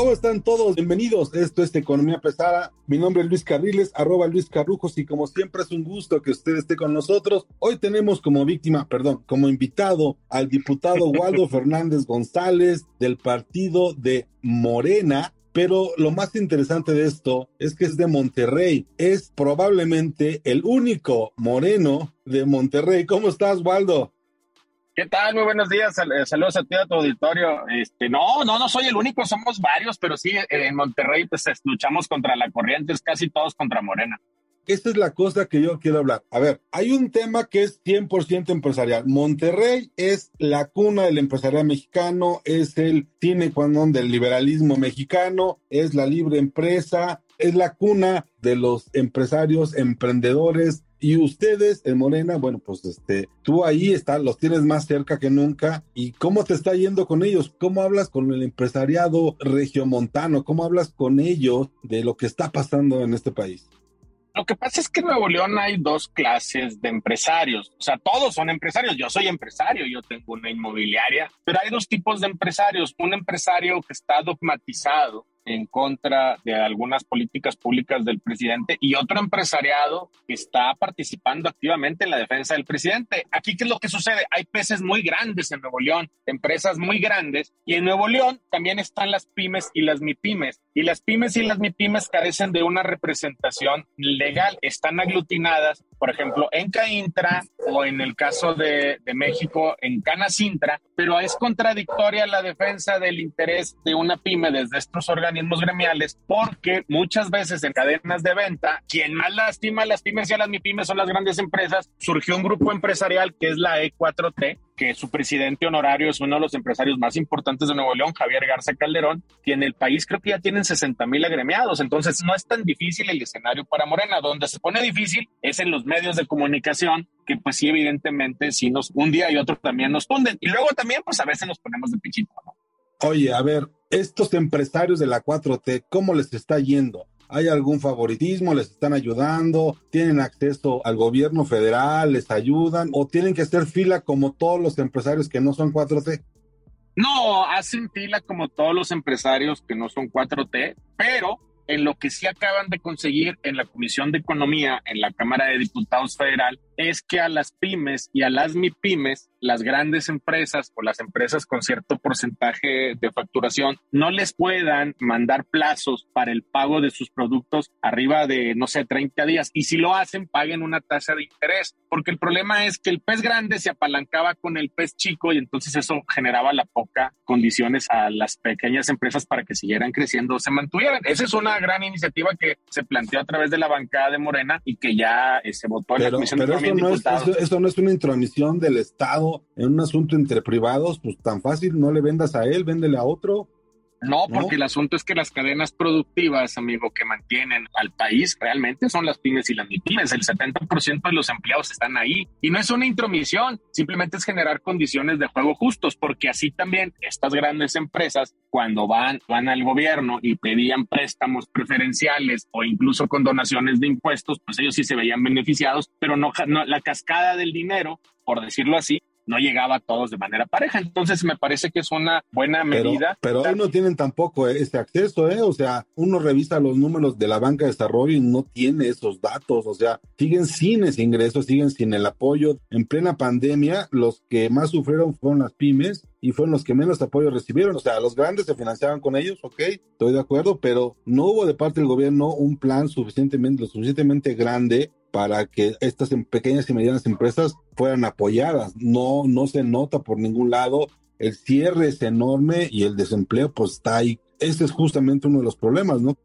¿Cómo están todos? Bienvenidos. Esto es Economía Pesada. Mi nombre es Luis Carriles, arroba Luis Carrujos, y como siempre es un gusto que usted esté con nosotros. Hoy tenemos como víctima, perdón, como invitado al diputado Waldo Fernández González del partido de Morena. Pero lo más interesante de esto es que es de Monterrey. Es probablemente el único moreno de Monterrey. ¿Cómo estás, Waldo? ¿Qué tal? Muy buenos días. Eh, Saludos a ti a tu auditorio. Este, no, no, no soy el único, somos varios, pero sí, eh, en Monterrey pues es- luchamos contra la corriente, es casi todos contra Morena. Esta es la cosa que yo quiero hablar. A ver, hay un tema que es 100% empresarial. Monterrey es la cuna del empresarial mexicano, es el cine cuandón del liberalismo mexicano, es la libre empresa, es la cuna de los empresarios, emprendedores. Y ustedes en Morena, bueno, pues este, tú ahí estás, los tienes más cerca que nunca. ¿Y cómo te está yendo con ellos? ¿Cómo hablas con el empresariado regiomontano? ¿Cómo hablas con ellos de lo que está pasando en este país? Lo que pasa es que en Nuevo León hay dos clases de empresarios. O sea, todos son empresarios. Yo soy empresario, yo tengo una inmobiliaria, pero hay dos tipos de empresarios. Un empresario que está dogmatizado en contra de algunas políticas públicas del presidente y otro empresariado que está participando activamente en la defensa del presidente. Aquí, ¿qué es lo que sucede? Hay peces muy grandes en Nuevo León, empresas muy grandes, y en Nuevo León también están las pymes y las mipymes. Y las pymes y las mipymes carecen de una representación legal, están aglutinadas, por ejemplo, en CAINTRA o en el caso de, de México, en Canacintra, pero es contradictoria la defensa del interés de una pyme desde estos organismos gremiales, porque muchas veces en cadenas de venta, quien más lastima a las pymes y a las mipymes son las grandes empresas, surgió un grupo empresarial que es la E4T, que su presidente honorario es uno de los empresarios más importantes de Nuevo León, Javier Garza Calderón, y en el país creo que ya tienen 60 mil agremiados, entonces no es tan difícil el escenario para Morena, donde se pone difícil es en los medios de comunicación, que pues sí, evidentemente, sí nos, un día y otro también nos tunden, y luego también pues a veces nos ponemos de pichito, ¿no? Oye, a ver, estos empresarios de la 4T, ¿cómo les está yendo? ¿Hay algún favoritismo? ¿Les están ayudando? ¿Tienen acceso al gobierno federal? ¿Les ayudan? ¿O tienen que hacer fila como todos los empresarios que no son 4T? No, hacen fila como todos los empresarios que no son 4T, pero en lo que sí acaban de conseguir en la Comisión de Economía, en la Cámara de Diputados Federal, es que a las pymes y a las MIPYMES, las grandes empresas o las empresas con cierto porcentaje de facturación, no les puedan mandar plazos para el pago de sus productos arriba de, no sé, 30 días. Y si lo hacen, paguen una tasa de interés, porque el problema es que el pez grande se apalancaba con el pez chico y entonces eso generaba la poca condiciones a las pequeñas empresas para que siguieran creciendo o se mantuvieran. Esa es una gran iniciativa que se planteó a través de la bancada de Morena y que ya eh, se votó en la Pero, Comisión de y no es, no es una intromisión del Estado en un asunto entre privados, pues tan fácil, no le vendas a él, véndele a otro. No, ¿no? porque el asunto es que las cadenas productivas, amigo, que mantienen al país realmente son las pymes y las MIPYMES. El 70% de los empleados están ahí. Y no es una intromisión, simplemente es generar condiciones de juego justos, porque así también estas grandes empresas, cuando van, van al gobierno y pedían préstamos preferenciales o incluso con donaciones de impuestos, pues ellos sí se veían beneficiados, pero no, no la cascada del dinero, por decirlo así, no llegaba a todos de manera pareja. Entonces me parece que es una buena Pero, medida. pero hoy no tienen tampoco este acceso, ¿eh? O sea, uno revisa los números de la banca de desarrollo y no tiene esos datos, o sea, siguen sin ese ingreso, siguen sin el apoyo. En plena pandemia, los que más sufrieron fueron las pymes y fueron los que menos apoyo recibieron. O sea, los grandes se financiaban con ellos, ok, estoy de acuerdo, pero no hubo de parte del gobierno un plan suficientemente, lo suficientemente grande para que estas em- pequeñas y medianas empresas fueran apoyadas. No, no se nota por ningún lado. El cierre es enorme y el desempleo pues está ahí. Ese es justamente uno de los problemas, ¿no?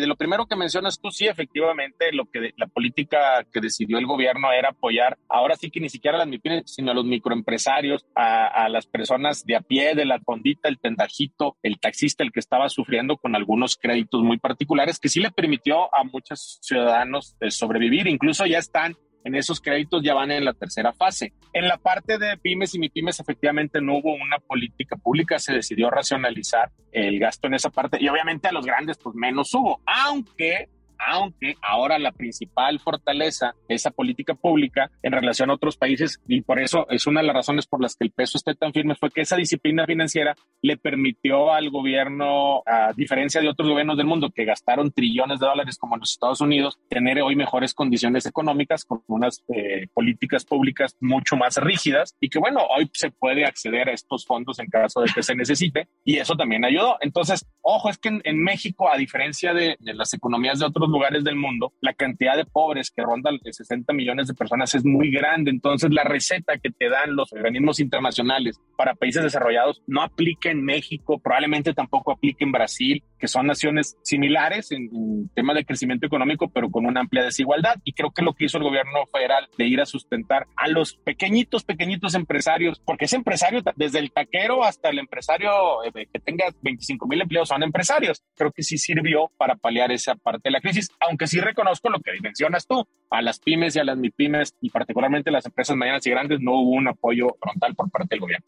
De lo primero que mencionas tú, sí, efectivamente, lo que la política que decidió el gobierno era apoyar, ahora sí que ni siquiera a las MIPIMES, sino a los microempresarios, a, a las personas de a pie, de la fondita, el tendajito, el taxista, el que estaba sufriendo con algunos créditos muy particulares, que sí le permitió a muchos ciudadanos eh, sobrevivir. Incluso ya están en esos créditos ya van en la tercera fase. En la parte de pymes y mi pymes, efectivamente no hubo una política pública, se decidió racionalizar el gasto en esa parte y obviamente a los grandes pues menos hubo, aunque aunque ahora la principal fortaleza de esa política pública en relación a otros países, y por eso es una de las razones por las que el peso esté tan firme, fue que esa disciplina financiera le permitió al gobierno, a diferencia de otros gobiernos del mundo que gastaron trillones de dólares como los Estados Unidos, tener hoy mejores condiciones económicas con unas eh, políticas públicas mucho más rígidas y que bueno, hoy se puede acceder a estos fondos en caso de que se necesite y eso también ayudó. Entonces, ojo, es que en, México, a diferencia de, de las economías de otros lugares del mundo, la cantidad de pobres que ronda de 60 millones de personas es muy grande. Entonces, la receta que te dan los organismos internacionales para países desarrollados no aplica en México, probablemente tampoco aplica en Brasil, que son naciones similares en, tema de crecimiento económico, pero con una amplia desigualdad. Y creo que lo que hizo el gobierno federal de ir a sustentar a los pequeñitos, pequeñitos empresarios, porque ese empresario, desde el taquero hasta el empresario eh, que tenga 25 mil empleos, son empresarios. Creo que sí sirvió para paliar esa parte de la crisis, aunque sí reconozco lo que mencionas tú, a las pymes y a las MIPYMES y particularmente las empresas medianas y grandes no hubo un apoyo frontal por parte del gobierno.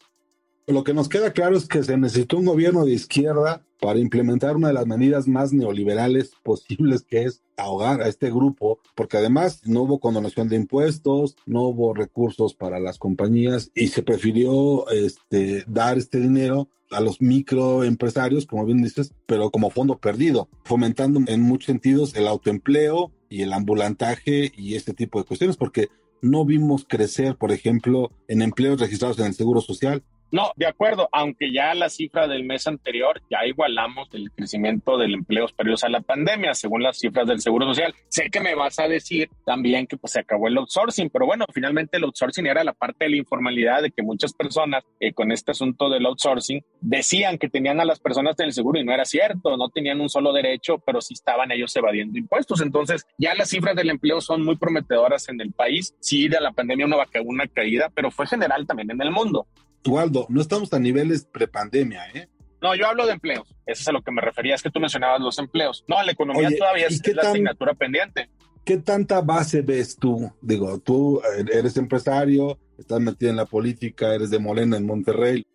Lo que nos queda claro es que se necesitó un gobierno de izquierda para implementar una de las medidas más neoliberales posibles, que es ahogar a este grupo, porque además no hubo condonación de impuestos, no hubo recursos para las compañías y se prefirió este, dar este dinero a los microempresarios, como bien dices, pero como fondo perdido, fomentando en muchos sentidos el autoempleo y el ambulantaje y este tipo de cuestiones, porque no vimos crecer, por ejemplo, en empleos registrados en el Seguro Social. No, de acuerdo, aunque ya la cifra del mes anterior ya igualamos el crecimiento del empleo perdidos a la pandemia, según las cifras del Seguro Social. Sé que me vas a decir también que pues se acabó el outsourcing, pero bueno, finalmente el outsourcing era la parte de la informalidad de que muchas personas eh, con este asunto del outsourcing decían que tenían a las personas en el seguro y no era cierto, no tenían un solo derecho, pero sí estaban ellos evadiendo impuestos. Entonces ya las cifras del empleo son muy prometedoras en el país. Sí, de la pandemia una, una caída, pero fue general también en el mundo. Waldo, no estamos a niveles prepandemia, ¿eh? No, yo hablo de empleos. Eso es a lo que me refería. Es que tú mencionabas los empleos. No, la economía todavía es, la asignatura pendiente. ¿Qué tanta base ves tú? Digo, tú eres empresario, estás metido en la política, eres de Morena en Monterrey.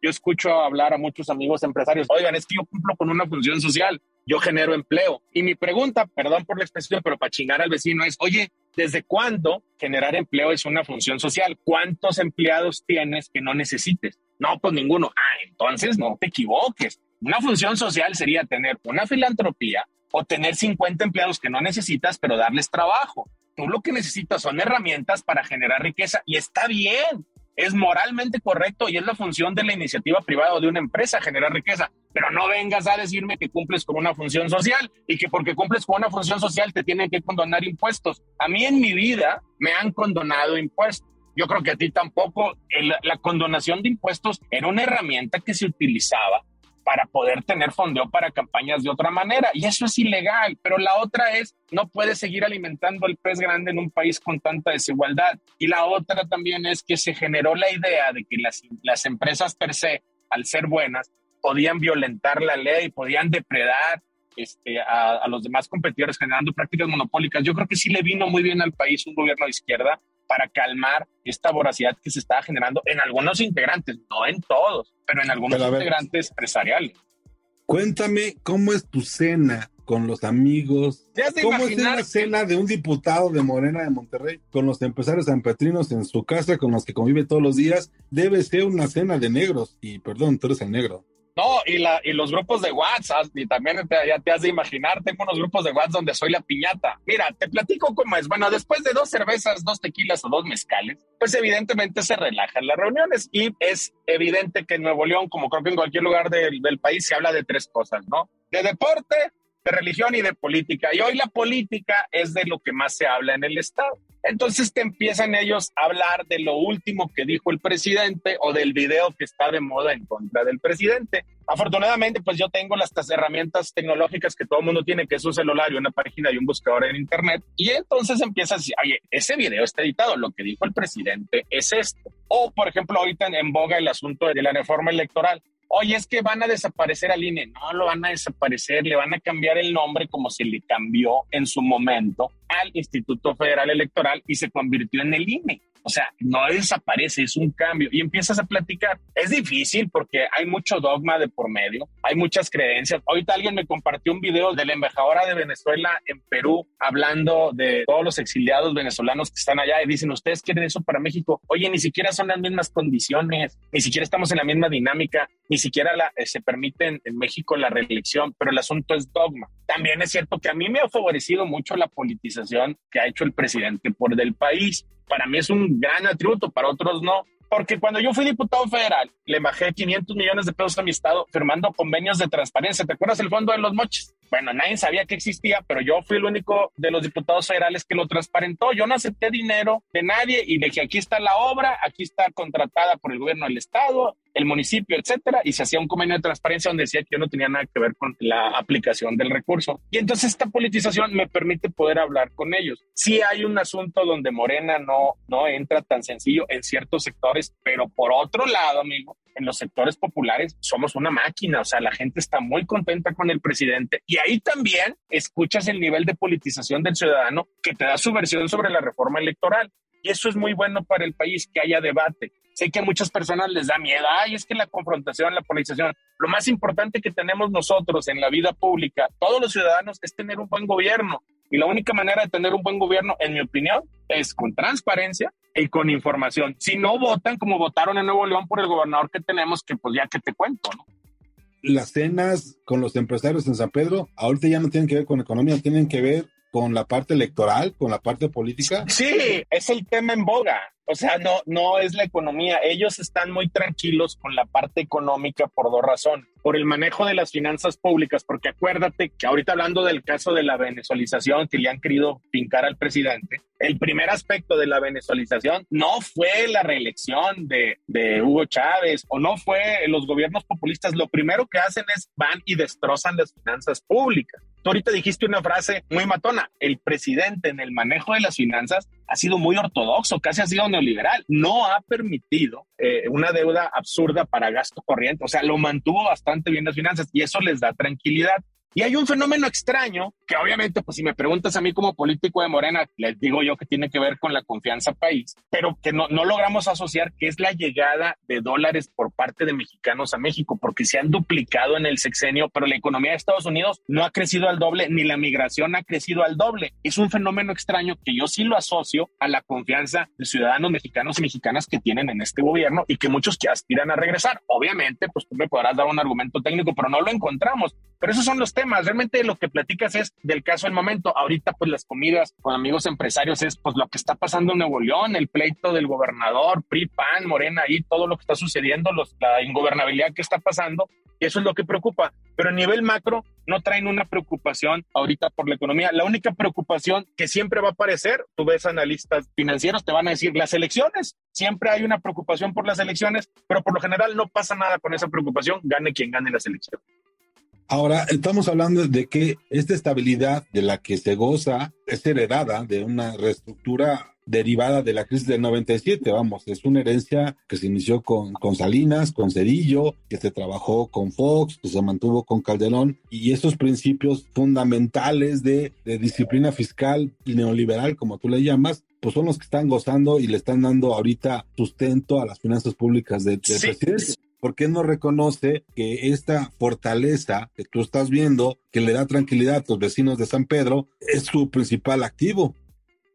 Yo escucho hablar a muchos amigos empresarios. Oigan, es que yo cumplo con una función social. Yo genero empleo. Y mi pregunta, perdón por la expresión, pero para chingar al vecino es, oye, ¿Desde cuándo generar empleo es una función social? ¿Cuántos empleados tienes que no necesites? No, pues ninguno. Ah, entonces no te equivoques. Una función social sería tener una filantropía o tener 50 empleados que no necesitas, pero darles trabajo. Tú lo que necesitas son herramientas para generar riqueza y está bien es moralmente correcto y es la función de la iniciativa privada o de una empresa generar riqueza. Pero no vengas a decirme que cumples con una función social y que porque cumples con una función social te tienen que condonar impuestos. A mí en mi vida me han condonado impuestos. Yo creo que a ti tampoco. la condonación de impuestos era una herramienta que se utilizaba para poder tener fondeo para campañas de otra manera. Y eso es ilegal. Pero la otra es, no puedes seguir alimentando el pez grande en un país con tanta desigualdad. Y la otra también es que se generó la idea de que las, las empresas per se, al ser buenas, podían violentar la ley, podían depredar este, a, a, los demás competidores generando prácticas monopólicas. Yo creo que sí le vino muy bien al país un gobierno de izquierda para calmar esta voracidad que se estaba generando en algunos integrantes, no en todos, pero en algunos integrantes empresariales. Cuéntame cómo es tu cena con los amigos. ¿Cómo es la cena de un diputado de Morena de Monterrey con los empresarios sanpetrinos en su casa con los que convive todos los días? Debe ser una cena de negros. Y perdón, tú eres el negro. No, y, la, y los grupos de WhatsApp, y también ya te has de imaginar, tengo unos grupos de WhatsApp donde soy la piñata. Mira, te platico cómo es. Bueno, después de dos cervezas, dos tequilas o dos mezcales, pues evidentemente se relajan las reuniones y es evidente que en Nuevo León, como creo que en cualquier lugar del país, se habla de tres cosas, ¿no? De deporte, de religión y de política. Y hoy la política es de lo que más se habla en el Estado. Entonces te empiezan ellos a hablar de lo último que dijo el presidente o del video que está de moda en contra del presidente. Afortunadamente, pues yo tengo las herramientas tecnológicas que todo el mundo tiene, que es un celular y una página y un buscador en internet. Y entonces empieza a decir, oye, ese video está editado, lo que dijo el presidente es esto. O, por ejemplo, ahorita en boga el asunto de la reforma electoral oye, es que van a desaparecer al INE. No lo van a desaparecer, le van a cambiar el nombre como se le cambió en su momento al Instituto Federal Electoral y se convirtió en el INE. O sea, no desaparece, es un cambio. Y empiezas a platicar. Es difícil porque hay mucho dogma de por medio, hay muchas creencias. Ahorita alguien me compartió un video de la embajadora de Venezuela en Perú hablando de todos los exiliados venezolanos que están allá y dicen, ustedes quieren eso para México. Oye, ni siquiera son las mismas condiciones, ni siquiera estamos en la misma dinámica, ni siquiera eh, se permite en México la reelección, pero el asunto es dogma. También es cierto que a mí me ha favorecido mucho la politización que ha hecho el presidente por del país para mí es un gran atributo, para otros no. Porque cuando yo fui diputado federal, le bajé 500 millones de pesos a mi estado firmando convenios de transparencia. ¿Te acuerdas el fondo de los moches? Bueno, nadie sabía que existía, pero yo fui el único de los diputados federales que lo transparentó. Yo no acepté dinero de nadie y dije, aquí está la obra, aquí está contratada por el gobierno del estado, el municipio, etcétera, y se hacía un convenio de transparencia donde decía que yo no tenía nada que ver con la aplicación del recurso. Y entonces esta politización me permite poder hablar con ellos. Sí hay un asunto donde Morena no, no entra tan sencillo en ciertos sectores, pero por otro lado, amigo, en los sectores populares somos una máquina, o sea, la gente está muy contenta con el presidente y ahí también escuchas el nivel de politización del ciudadano que te da su versión sobre la reforma electoral. Y eso es muy bueno para el país, que haya debate. Sé que a muchas personas les da miedo, ay, es que la confrontación, la politización. Lo más importante que tenemos nosotros en la vida pública, todos los ciudadanos, es tener un buen gobierno. Y la única manera de tener un buen gobierno, en mi opinión, es con transparencia y con información. Si no votan como votaron en Nuevo León por el gobernador que tenemos, que pues ya que te cuento, ¿no? Las cenas con los empresarios en San Pedro ahorita ya no tienen que ver con economía, tienen que ver con la parte electoral, con la parte política. Sí, es el tema en boga. O sea, no, no es la economía. Ellos están muy tranquilos con la parte económica por dos razones. Por el manejo de las finanzas públicas, porque acuérdate que ahorita hablando del caso de la venezualización que le han querido pincar al presidente, el primer aspecto de la venezualización no fue la reelección de, de Hugo Chávez o no fue los gobiernos populistas. Lo primero que hacen es van y destrozan las finanzas públicas. Tú ahorita dijiste una frase muy matona. El presidente en el manejo de las finanzas ha sido muy ortodoxo, casi ha sido neoliberal. No ha permitido eh, una deuda absurda para gasto corriente. O sea, lo mantuvo bastante bien las finanzas y eso les da tranquilidad. Y hay un fenómeno extraño que obviamente, pues si me preguntas a mí como político de Morena, les digo yo que tiene que ver con la confianza país, pero que no, no logramos asociar, que es la llegada de dólares por parte de mexicanos a México, porque se han duplicado en el sexenio, pero la economía de Estados Unidos no ha crecido al doble, ni la migración ha crecido al doble. Es un fenómeno extraño que yo sí lo asocio a la confianza de ciudadanos mexicanos y mexicanas que tienen en este gobierno y que muchos que aspiran a regresar. Obviamente, pues tú me podrás dar un argumento técnico, pero no lo encontramos. Pero esos son los temas. Realmente lo que platicas es del caso del momento. Ahorita, pues las comidas con amigos empresarios es pues lo que está pasando en Nuevo León, el pleito del gobernador, PRI, PAN, Morena, ahí todo lo que está sucediendo, los, la ingobernabilidad que está pasando. Y eso es lo que preocupa. Pero a nivel macro no traen una preocupación ahorita por la economía. La única preocupación que siempre va a aparecer, tú ves analistas financieros, te van a decir las elecciones. Siempre hay una preocupación por las elecciones, pero por lo general no pasa nada con esa preocupación, gane quien gane las elecciones. Ahora, estamos hablando de que esta estabilidad de la que se goza es heredada de una reestructura derivada de la crisis del 97, vamos, es una herencia que se inició con, con Salinas, con Cedillo, que se trabajó con Fox, que se mantuvo con Calderón, y esos principios fundamentales de, de disciplina fiscal neoliberal, como tú le llamas, pues son los que están gozando y le están dando ahorita sustento a las finanzas públicas de, de Sí. ¿Por qué no reconoce que esta fortaleza que tú estás viendo, que le da tranquilidad a tus vecinos de San Pedro, es su principal activo?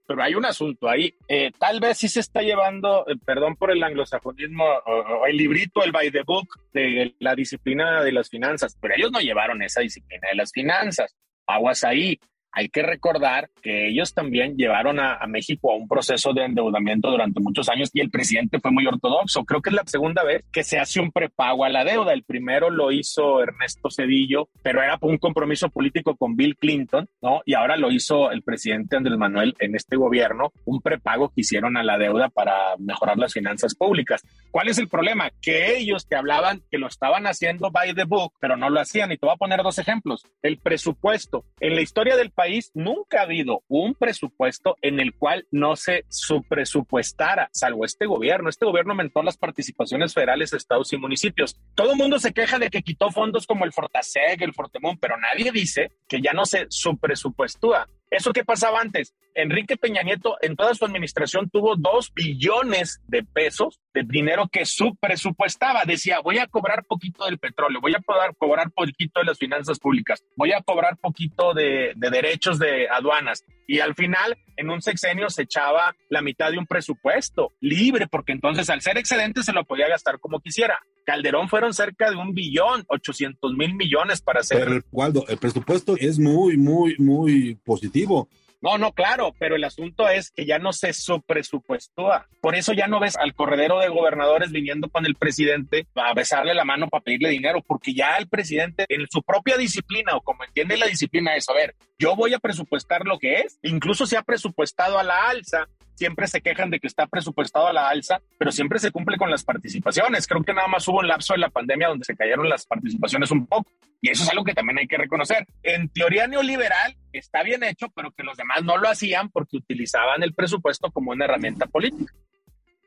pero hay un asunto ahí. Eh, tal vez sí se está llevando, eh, perdón por el anglosajonismo, o el librito, el by the book de la disciplina de las finanzas, pero ellos no llevaron esa disciplina de las finanzas. Aguas ahí. Hay que recordar que ellos también llevaron a, México a un proceso de endeudamiento durante muchos años y el presidente fue muy ortodoxo. Creo que es la segunda vez que se hace un prepago a la deuda. El primero lo hizo Ernesto Cedillo, pero era por un compromiso político con Bill Clinton, ¿no? Y ahora lo hizo el presidente Andrés Manuel en este gobierno, un prepago que hicieron a la deuda para mejorar las finanzas públicas. ¿Cuál es el problema? Que ellos te hablaban que lo estaban haciendo by the book, pero no lo hacían. Y te voy a poner dos ejemplos. El presupuesto. En la historia del país nunca ha habido un presupuesto en el cual no se subpresupuestara, salvo este gobierno. Este gobierno aumentó las participaciones federales de estados y municipios. Todo el mundo se queja de que quitó fondos como el Fortaseg, el Fortemón, pero nadie dice que ya no se subpresupuestúa. ¿Eso qué pasaba antes? Enrique Peña Nieto en toda su administración tuvo dos billones de pesos de dinero que subpresupuestaba. Decía, voy a cobrar poquito del petróleo, voy a poder cobrar poquito de las finanzas públicas, voy a cobrar poquito de, de derechos de aduanas. Y al final, en un sexenio se echaba la mitad de un presupuesto libre, porque entonces al ser excedente se lo podía gastar como quisiera. Calderón fueron cerca de un billón, 800 mil millones para hacer. Pero, Waldo, el presupuesto es muy, muy, muy positivo. No, no, claro, pero el asunto es que ya no se subpresupuestúa. Por eso ya no ves al corredero de gobernadores viniendo con el presidente a besarle la mano para pedirle dinero, porque ya el presidente en su propia disciplina o como entiende la disciplina es, a ver, yo voy a presupuestar lo que es, incluso se ha presupuestado a la alza, siempre se quejan de que está presupuestado a la alza, pero siempre se cumple con las participaciones. Creo que nada más hubo un lapso de la pandemia donde se cayeron las participaciones un poco. Y eso es algo que también hay que reconocer. En teoría neoliberal está bien hecho, pero que los demás no lo hacían porque utilizaban el presupuesto como una herramienta política.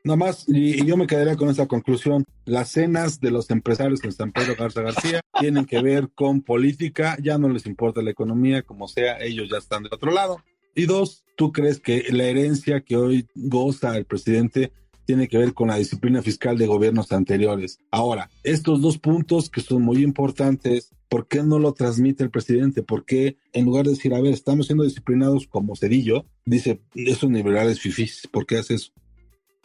Nada más, y, yo me quedaría con esa conclusión. Las cenas de los empresarios en San Pedro Garza García tienen que ver con política, ya no les importa la economía, como sea, ellos ya están del otro lado. Y dos, ¿tú crees que la herencia que hoy goza el presidente tiene que ver con la disciplina fiscal de gobiernos anteriores. Ahora, estos dos puntos que son muy importantes, ¿por qué no lo transmite el presidente? ¿Por qué en lugar de decir, a ver, estamos siendo disciplinados como Cedillo, dice, esos liberales fifís, ¿por qué hace eso?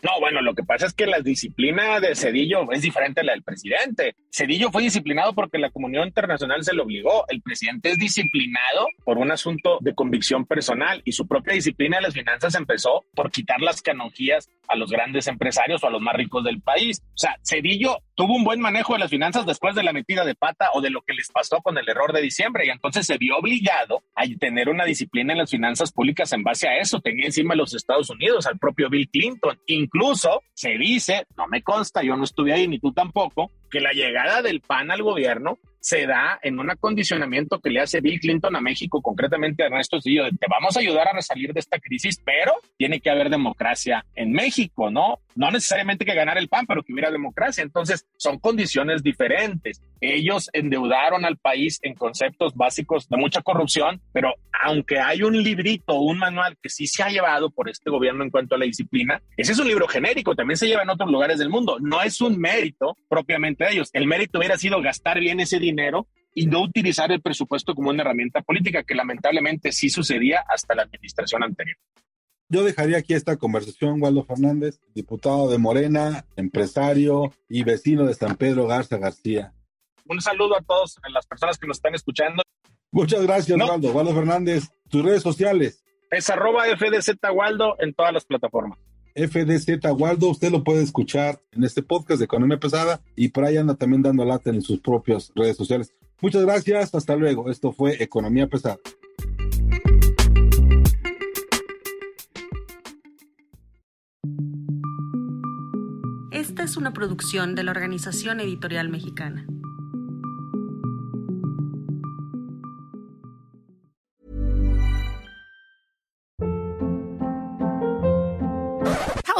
No, bueno, lo que pasa es que la disciplina de Cedillo es diferente a la del presidente. Cedillo fue disciplinado porque la comunidad internacional se lo obligó. El presidente es disciplinado por un asunto de convicción personal y su propia disciplina de las finanzas empezó por quitar las canonjías a los grandes empresarios o a los más ricos del país. O sea, Cedillo tuvo un buen manejo de las finanzas después de la metida de pata o de lo que les pasó con el error de diciembre y entonces se vio obligado a tener una disciplina en las finanzas públicas en base a eso. Tenía encima a los Estados Unidos, al propio Bill Clinton. Incluso se dice, no me consta, yo no estuve ahí ni tú tampoco, que la llegada del PAN al gobierno se da en un acondicionamiento que le hace Bill Clinton a México, concretamente a Ernesto Cedillo, te vamos a ayudar a salir de esta crisis, pero tiene que haber democracia en México, ¿no? No necesariamente que ganar el PAN, pero que hubiera democracia. Entonces, son condiciones diferentes. Ellos endeudaron al país en conceptos básicos de mucha corrupción, pero aunque hay un librito, un manual que sí se ha llevado por este gobierno en cuanto a la disciplina, ese es un libro genérico, también se lleva en otros lugares del mundo. No es un mérito propiamente de ellos. El mérito hubiera sido gastar bien ese dinero y no utilizar el presupuesto como una herramienta política, que lamentablemente sí sucedía hasta la administración anterior. Yo dejaría aquí esta conversación, Waldo Fernández, diputado de Morena, empresario y vecino de San Pedro Garza García. Un saludo a todas las personas que nos están escuchando. Muchas gracias, Waldo. Waldo Fernández, tus redes sociales. Es arroba FDZ Waldo en todas las plataformas. FDZ Waldo, usted lo puede escuchar en este podcast de Economía Pesada y por ahí anda también dando lata en sus propias redes sociales. Muchas gracias, hasta luego. Esto fue Economía Pesada. Esta es una producción de la Organización Editorial Mexicana.